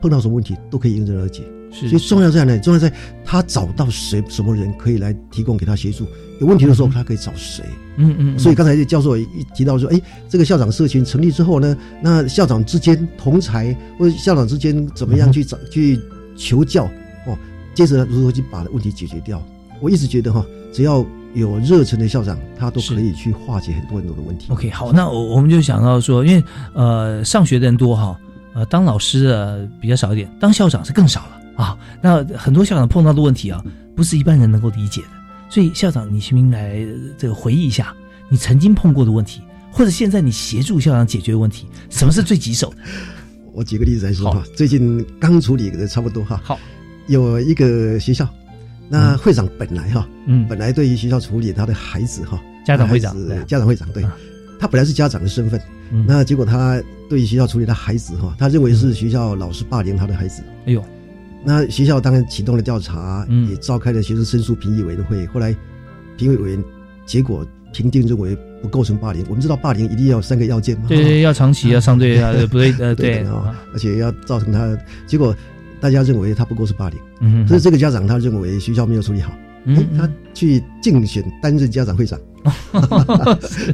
碰到什么问题都可以迎刃而解。是所以重要在哪里？重要在他找到谁什么人可以来提供给他协助。有问题的时候，他可以找谁？嗯嗯。所以刚才教授一提到说，哎，这个校长社群成立之后呢，那校长之间同才或者校长之间怎么样去找去求教哦？接着如何去把问题解决掉？我一直觉得哈，只要有热忱的校长，他都可以去化解很多很多的问题。
OK，好，那我我们就想到说，因为呃，上学的人多哈，呃，当老师的比较少一点，当校长是更少了啊。那很多校长碰到的问题啊，不是一般人能够理解的。所以校长，你先来这个回忆一下你曾经碰过的问题，或者现在你协助校长解决问题，什么是最棘手的？[laughs]
我举个例子来说哈，最近刚处理的差不多哈。
好。
有一个学校，那会长本来哈，嗯，本来对于学校处理他的孩子哈，
家长会长，
家长会长，对，他本来是家长的身份，那结果他对于学校处理他孩子哈，他认为是学校老师霸凌他的孩子，
哎呦，
那学校当然启动了调查，也召开了学生申诉评议委员会，后来评委委员结果评定认为不构成霸凌。我们知道霸凌一定要三个要件嘛，
对，要长期要相对啊，不 [laughs] 对呃对
啊，而且要造成他结果。大家认为他不过是霸凌，所以这个家长他认为学校没有处理好，嗯，他去竞选担任家长会长。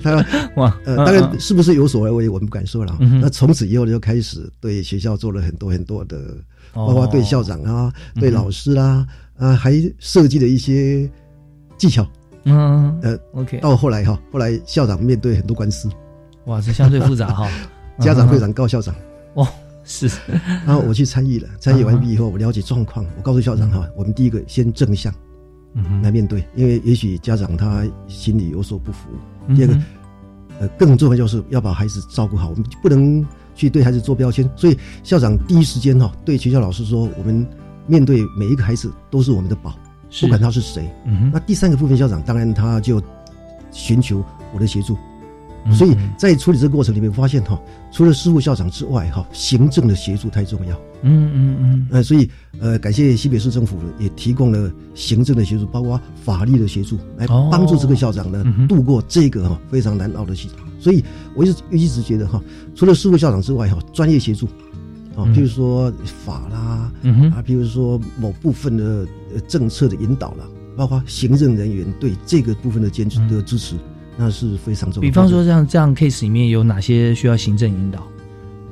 他哇，呃，当然是不是有所为，我们不敢说了。那从此以后就开始对学校做了很多很多的，包括对校长啊、对老师啦，啊，还设计了一些技巧。嗯，呃
，OK。
到后来哈，后来校长面对很多官司，
哇，这相对复杂哈。[laughs]
家长会长告校长，
哇，是。[laughs]
然后我去参与了，参与完毕以后，我了解状况，我告诉校长哈，我们第一个先正向。来面对，因为也许家长他心里有所不服。第二个，呃，更重要就是要把孩子照顾好，我们不能去对孩子做标签。所以校长第一时间哈，对学校老师说，我们面对每一个孩子都是我们的宝，不管他是谁。那第三个部分，校长当然他就寻求我的协助。所以在处理这个过程里面，发现哈，除了师傅校长之外，哈，行政的协助太重要。嗯嗯嗯。呃，所以呃，感谢西北市政府也提供了行政的协助，包括法律的协助，来帮助这个校长呢度过这个哈非常难熬的系统。所以我一直一直觉得哈，除了师傅校长之外，哈，专业协助啊，譬如说法啦，啊，譬如说某部分的政策的引导啦，包括行政人员对这个部分的坚持的支持。那是非常重要。
比方说，像这样 case 里面有哪些需要行政引导？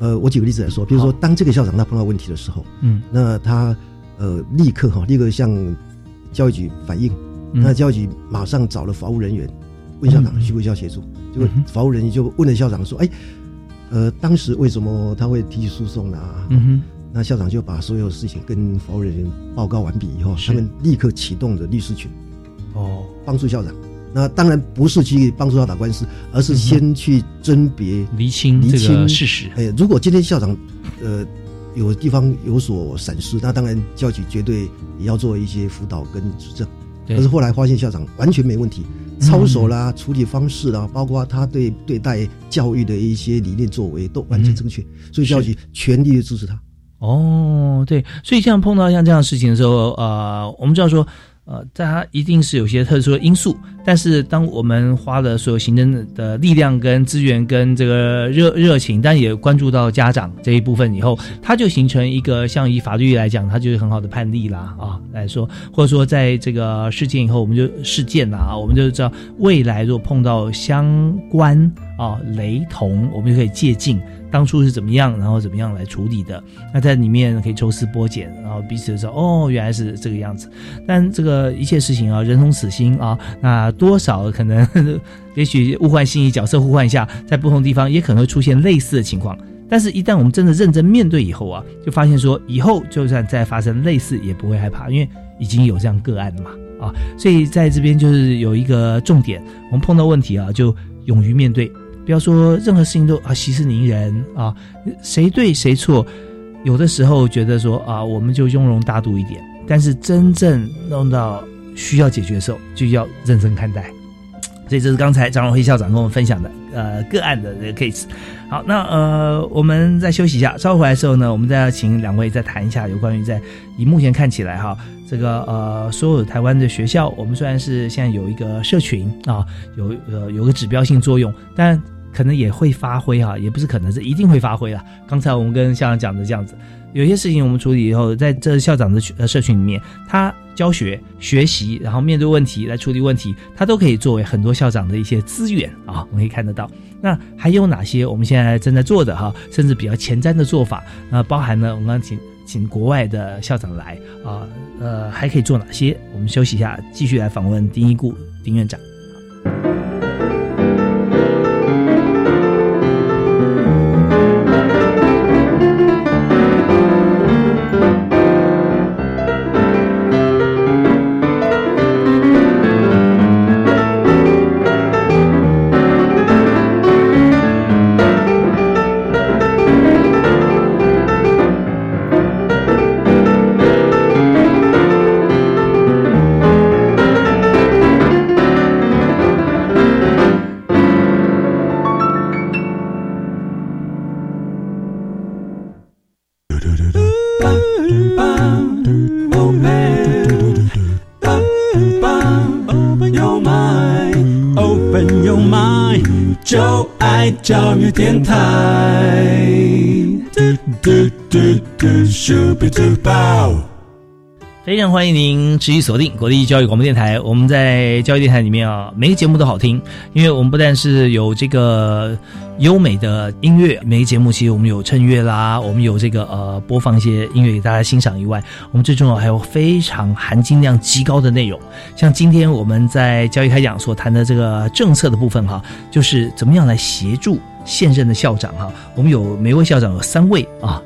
呃，我举个例子来说，比如说，当这个校长他碰到问题的时候，嗯，那他呃立刻哈立刻向教育局反映，那教育局马上找了法务人员问校长需不需要协助，结果法务人员就问了校长说：“哎，呃，当时为什么他会提起诉讼呢？”嗯哼，那校长就把所有事情跟法务人员报告完毕以后，他们立刻启动了律师群，哦，帮助校长。那当然不是去帮助他打官司，而是先去甄别、
厘清厘清事实。
哎，如果今天校长，呃，有地方有所闪失，那当然教局绝对也要做一些辅导跟指正。可是后来发现校长完全没问题，操守啦、处理方式啦，包括他对对待教育的一些理念作为都完全正确，所以教局全力的支持他。
哦，对，所以像碰到像这样的事情的时候，呃，我们知道说。呃，在他一定是有些特殊的因素，但是当我们花了所有行政的力量、跟资源、跟这个热热情，但也关注到家长这一部分以后，它就形成一个像以法律来讲，它就是很好的判例啦啊来说，或者说在这个事件以后，我们就事件啦啊，我们就知道未来如果碰到相关啊雷同，我们就可以借鉴。当初是怎么样，然后怎么样来处理的？那在里面可以抽丝剥茧，然后彼此说：“哦，原来是这个样子。”但这个一切事情啊，人同此心啊，那多少可能，[laughs] 也许物换星移，角色互换一下，在不同地方也可能会出现类似的情况。但是，一旦我们真的认真面对以后啊，就发现说，以后就算再发生类似，也不会害怕，因为已经有这样个案了嘛啊。所以在这边就是有一个重点，我们碰到问题啊，就勇于面对。不要说任何事情都啊息事宁人啊，谁对谁错，有的时候觉得说啊，我们就雍容大度一点。但是真正弄到需要解决的时候，就要认真看待。[tsk] 所以这是刚才张荣辉校长跟我们分享的呃个案的这个 case。好，那呃我们再休息一下，稍后回来的时候呢，我们再请两位再谈一下有关于在以目前看起来哈，这个呃所有台湾的学校，我们虽然是现在有一个社群啊，有呃有个指标性作用，但可能也会发挥哈，也不是可能是一定会发挥了。刚才我们跟校长讲的这样子，有些事情我们处理以后，在这校长的呃社群里面，他教学学习，然后面对问题来处理问题，他都可以作为很多校长的一些资源啊，我们可以看得到。那还有哪些我们现在正在做的哈，甚至比较前瞻的做法？那包含呢，我们刚请请国外的校长来啊，呃，还可以做哪些？我们休息一下，继续来访问丁一固丁院长。非常欢迎您持续锁定国立教育广播电台。我们在教育电台里面啊，每个节目都好听，因为我们不但是有这个优美的音乐，每个节目其实我们有衬乐啦，我们有这个呃播放一些音乐给大家欣赏以外，我们最重要还有非常含金量极高的内容。像今天我们在教育开讲所谈的这个政策的部分哈，就是怎么样来协助。现任的校长哈，我们有每位校长有三位啊，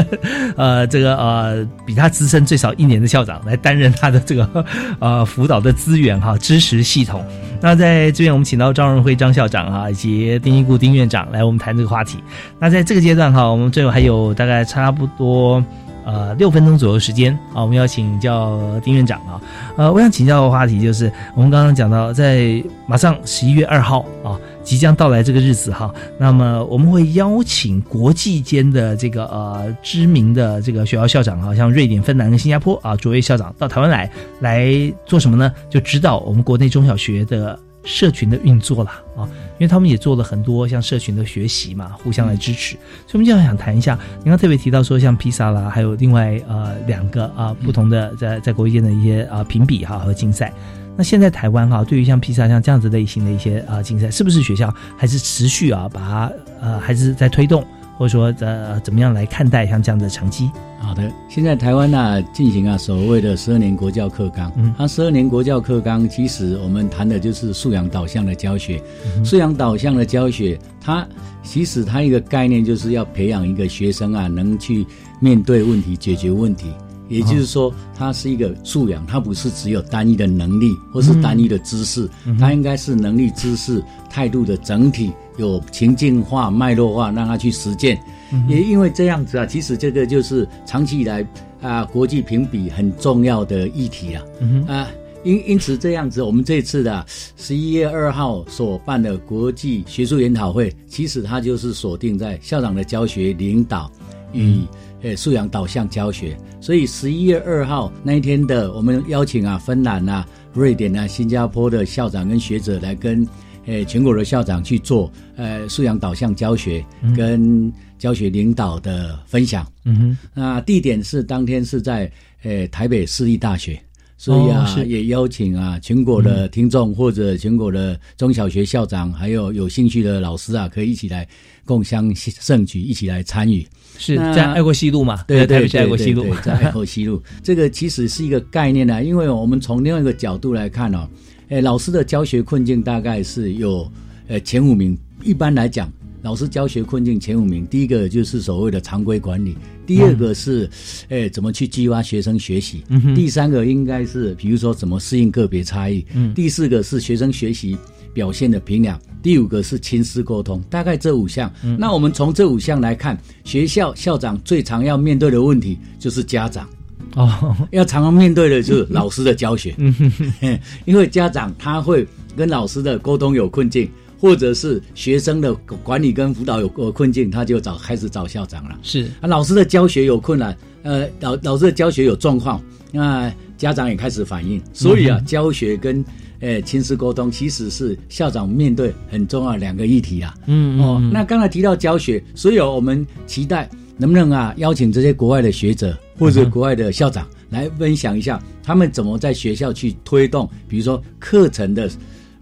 [laughs] 呃，这个呃比他资深最少一年的校长来担任他的这个呃辅导的资源哈支持系统。那在这边我们请到张荣辉张校长啊，以及丁一固丁院长来我们谈这个话题。那在这个阶段哈，我们最后还有大概差不多。呃，六分钟左右时间啊，我们要请教丁院长啊。呃，我想请教的话题就是，我们刚刚讲到，在马上十一月二号啊，即将到来这个日子哈，那么我们会邀请国际间的这个呃知名的这个学校校长啊，像瑞典、芬兰跟新加坡啊，卓越校长到台湾来来做什么呢？就指导我们国内中小学的。社群的运作啦啊，因为他们也做了很多像社群的学习嘛，互相来支持。所以我们就想谈一下，您刚特别提到说，像披萨啦，还有另外呃两个啊不同的在在国际间的一些啊评比哈和竞赛。那现在台湾哈，对于像披萨像这样子类型的一些啊竞赛，是不是学校还是持续啊把它呃还是在推动？或者说，呃，怎么样来看待像这样的成绩？
好的，现在台湾呢进行啊所谓的十二年国教课纲。嗯，它十二年国教课纲，其实我们谈的就是素养导向的教学。素养导向的教学，它其实它一个概念就是要培养一个学生啊，能去面对问题、解决问题。也就是说，它是一个素养，它不是只有单一的能力或是单一的知识，它应该是能力、知识、态度的整体。有情境化、脉络化，让他去实践。也因为这样子啊，其实这个就是长期以来啊，国际评比很重要的议题啊。啊，因因此这样子，我们这次的十一月二号所办的国际学术研讨会，其实它就是锁定在校长的教学领导与呃素养导向教学。所以十一月二号那一天的，我们邀请啊，芬兰啊、瑞典啊、新加坡的校长跟学者来跟。诶，全国的校长去做呃素养导向教学跟教学领导的分享。嗯哼，那地点是当天是在诶台北市立大学，所以啊也邀请啊全国的听众或者全国的中小学校长，还有有兴趣的老师啊，可以一起来共襄盛举，一起来参与。
是在爱国西路嘛？
对对
对，爱国西路，
在爱国西路。[laughs] 这个其实是一个概念呢，因为我们从另外一个角度来看哦。诶，老师的教学困境大概是有，呃，前五名。一般来讲，老师教学困境前五名，第一个就是所谓的常规管理，第二个是，诶，怎么去激发学生学习，第三个应该是，比如说怎么适应个别差异，第四个是学生学习表现的评量，第五个是亲师沟通。大概这五项。那我们从这五项来看，学校校长最常要面对的问题就是家长。哦，要常常面对的就是老师的教学，[laughs] [laughs] 因为家长他会跟老师的沟通有困境，或者是学生的管理跟辅导有困境，他就找开始找校长了。
是
啊，老师的教学有困难，呃，老老师的教学有状况，那家长也开始反映，所以啊，教学跟呃亲师沟通其实是校长面对很重要两个议题啊。嗯哦，那刚才提到教学，所以我们期待能不能啊邀请这些国外的学者。或者国外的校长来分享一下，他们怎么在学校去推动，比如说课程的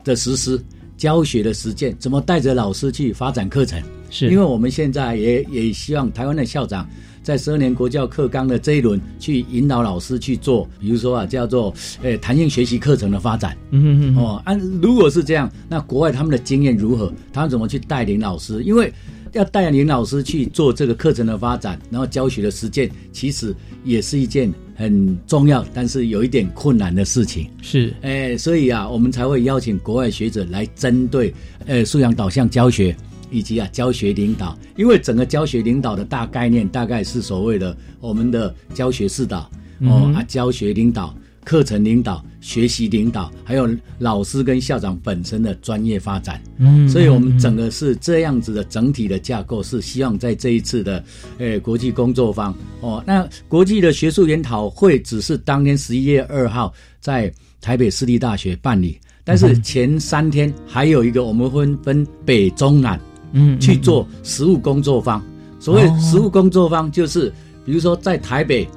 的实施、教学的实践，怎么带着老师去发展课程？
是
因为我们现在也也希望台湾的校长在十二年国教课纲的这一轮去引导老师去做，比如说啊，叫做诶弹性学习课程的发展。嗯嗯嗯。哦，按如果是这样，那国外他们的经验如何？他们怎么去带领老师？因为要带领老师去做这个课程的发展，然后教学的实践，其实也是一件很重要，但是有一点困难的事情。
是，
哎，所以啊，我们才会邀请国外学者来针对，呃，素养导向教学以及啊教学领导，因为整个教学领导的大概念大概是所谓的我们的教学指导哦啊教学领导。课程领导、学习领导，还有老师跟校长本身的专业发展，嗯，所以我们整个是这样子的整体的架构，是希望在这一次的诶国际工作坊哦，那国际的学术研讨会只是当天十一月二号在台北市立大学办理，但是前三天还有一个我们分分北中南，嗯，去做实务工作坊。所谓实务工作坊，就是比如说在台北。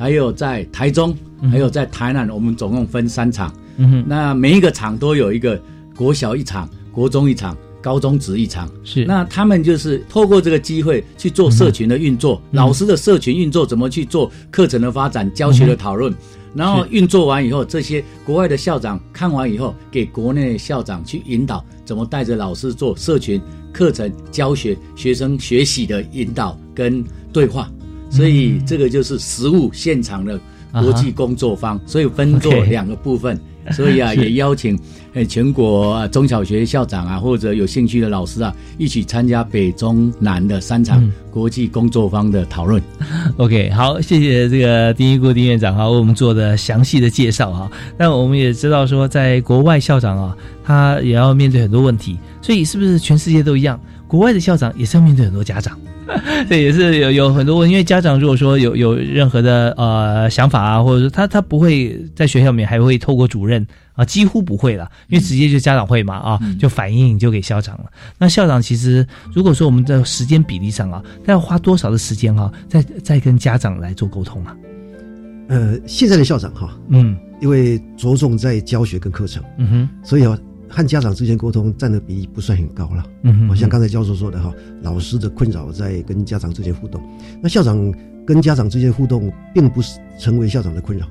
还有在台中，还有在台南，我们总共分三场。
嗯哼，
那每一个场都有一个国小一场，国中一场，高中职一场。
是，
那他们就是透过这个机会去做社群的运作，老师的社群运作怎么去做课程的发展、教学的讨论，然后运作完以后，这些国外的校长看完以后，给国内校长去引导，怎么带着老师做社群课程教学、学生学习的引导跟对话。所以这个就是实物现场的国际工作坊，所以分作两个部分。[laughs] 所以啊，也邀请呃全国中小学校长啊，或者有兴趣的老师啊，一起参加北中南的三场国际工作坊的讨论。
OK，好，谢谢这个丁一固丁院长哈，为我们做的详细的介绍哈。那我们也知道说，在国外校长啊，他也要面对很多问题，所以是不是全世界都一样？国外的校长也是要面对很多家长。[laughs] 这也是有有很多问，因为家长如果说有有任何的呃想法啊，或者说他他不会在学校里面还会透过主任啊，几乎不会了，因为直接就家长会嘛啊，就反映就给校长了。那校长其实如果说我们在时间比例上啊，他要花多少的时间哈，再再跟家长来做沟通啊？
呃，现在的校长哈，
嗯，
因为着重在教学跟课程，
嗯哼，
所以啊。和家长之间沟通占的比例不算很高了，
嗯，
像刚才教授说的哈，老师的困扰在跟家长之间互动，那校长跟家长之间互动并不是成为校长的困扰，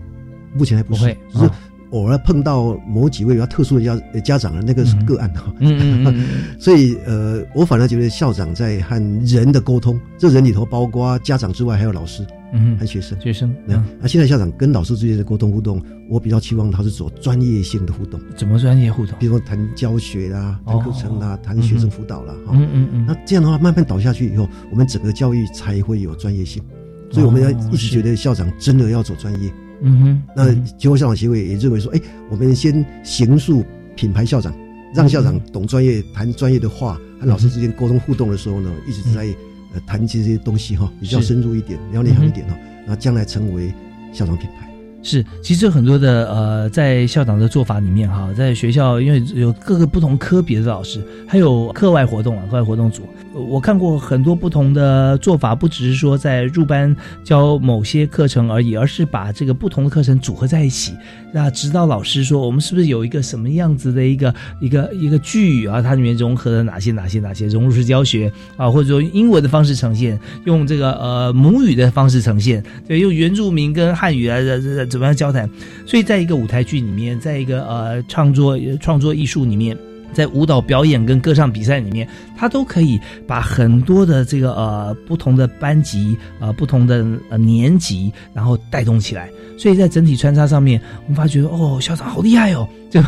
目前还不是，只是偶尔碰到某几位比较特殊的家家长的那个是个案哈，
嗯嗯。[laughs]
所以呃，我反而觉得校长在和人的沟通，这人里头包括家长之外还有老师。
嗯，
和学生，
学生，
那那现在校长跟老师之间的沟通互动，我比较期望他是走专业性的互动。
怎么专业互动？
比如说谈教学啦，谈课程啦，谈学生辅导啦。哈，
嗯嗯嗯。
那这样的话，慢慢导下去以后，我们整个教育才会有专业性。所以我们要一直觉得校长真的要走专业。
嗯哼。
那结果校长协会也认为说，哎，我们先形塑品牌校长，让校长懂专业，谈专业的话，和老师之间沟通互动的时候呢，一直在。呃，谈这些东西哈，比较深入一点，比较内行一点哈，那将来成为校长品牌。
是，其实很多的呃，在校长的做法里面哈，在学校因为有各个不同科别的老师，还有课外活动啊，课外活动组，我看过很多不同的做法，不只是说在入班教某些课程而已，而是把这个不同的课程组合在一起。那指导老师说，我们是不是有一个什么样子的一个一个一个句语啊？它里面融合了哪些哪些哪些融入式教学啊，或者说英文的方式呈现，用这个呃母语的方式呈现，对，用原住民跟汉语来这这怎么样交谈？所以在一个舞台剧里面，在一个呃创作创作艺术里面。在舞蹈表演跟歌唱比赛里面，他都可以把很多的这个呃不同的班级呃不同的呃年级，然后带动起来。所以在整体穿插上面，我们发觉哦，校长好厉害哦，这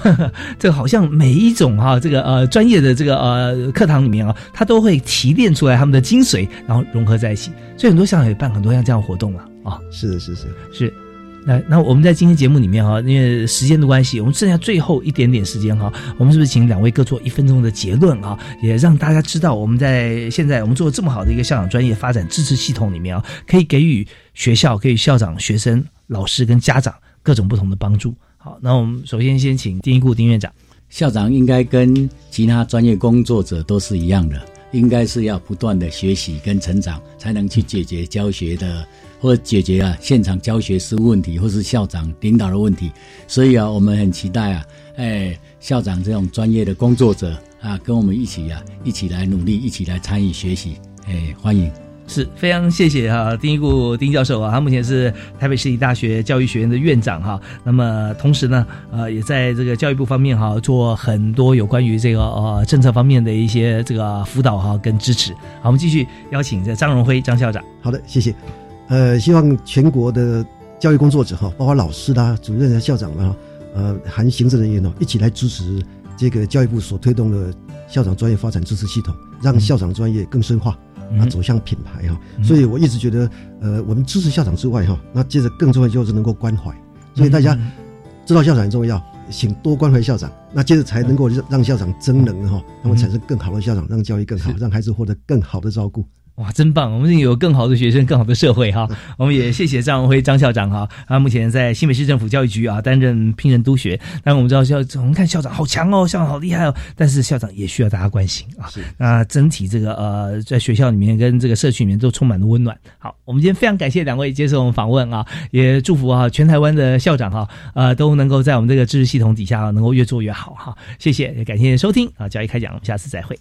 这好像每一种哈这个呃专业的这个呃课堂里面啊，他都会提炼出来他们的精髓，然后融合在一起。所以很多校长也办很多像这样活动了啊。
是的，是是
是。那那我们在今天节目里面哈，因为时间的关系，我们剩下最后一点点时间哈，我们是不是请两位各做一分钟的结论啊？也让大家知道我们在现在我们做这么好的一个校长专业发展支持系统里面啊，可以给予学校、给予校长、学生、老师跟家长各种不同的帮助。好，那我们首先先请丁一固丁院长，
校长应该跟其他专业工作者都是一样的，应该是要不断的学习跟成长，才能去解决教学的。或者解决啊现场教学失误问题，或是校长领导的问题，所以啊，我们很期待啊，哎，校长这种专业的工作者啊，跟我们一起啊，一起来努力，一起来参与学习，哎，欢迎，
是非常谢谢哈，丁一固丁教授啊，他目前是台北市立大学教育学院的院长哈，那么同时呢，呃，也在这个教育部方面哈，做很多有关于这个呃政策方面的一些这个辅导哈跟支持。好，我们继续邀请这张荣辉张校长。
好的，谢谢。呃，希望全国的教育工作者哈，包括老师啦、主任啊、校长们哈，呃，含行政人员呢，一起来支持这个教育部所推动的校长专业发展支持系统，让校长专业更深化，啊，走向品牌哈。所以我一直觉得，呃，我们支持校长之外哈，那接着更重要就是能够关怀。所以大家知道校长很重要，请多关怀校长，那接着才能够让校长增能哈，让们产生更好的校长，让教育更好，让孩子获得更好的照顾。
哇，真棒！我们有更好的学生，更好的社会哈。[laughs] 我们也谢谢张文辉张校长哈，他目前在新北市政府教育局啊担任聘任督学。但我们知道校，我们看校长好强哦，校长好厉害哦。但是校长也需要大家关心啊。那整体这个呃，在学校里面跟这个社区里面都充满了温暖。好，我们今天非常感谢两位接受我们访问啊，也祝福啊全台湾的校长哈，呃都能够在我们这个知识系统底下能够越做越好哈。谢谢，也感谢收听啊，教育开讲，我们下次再会。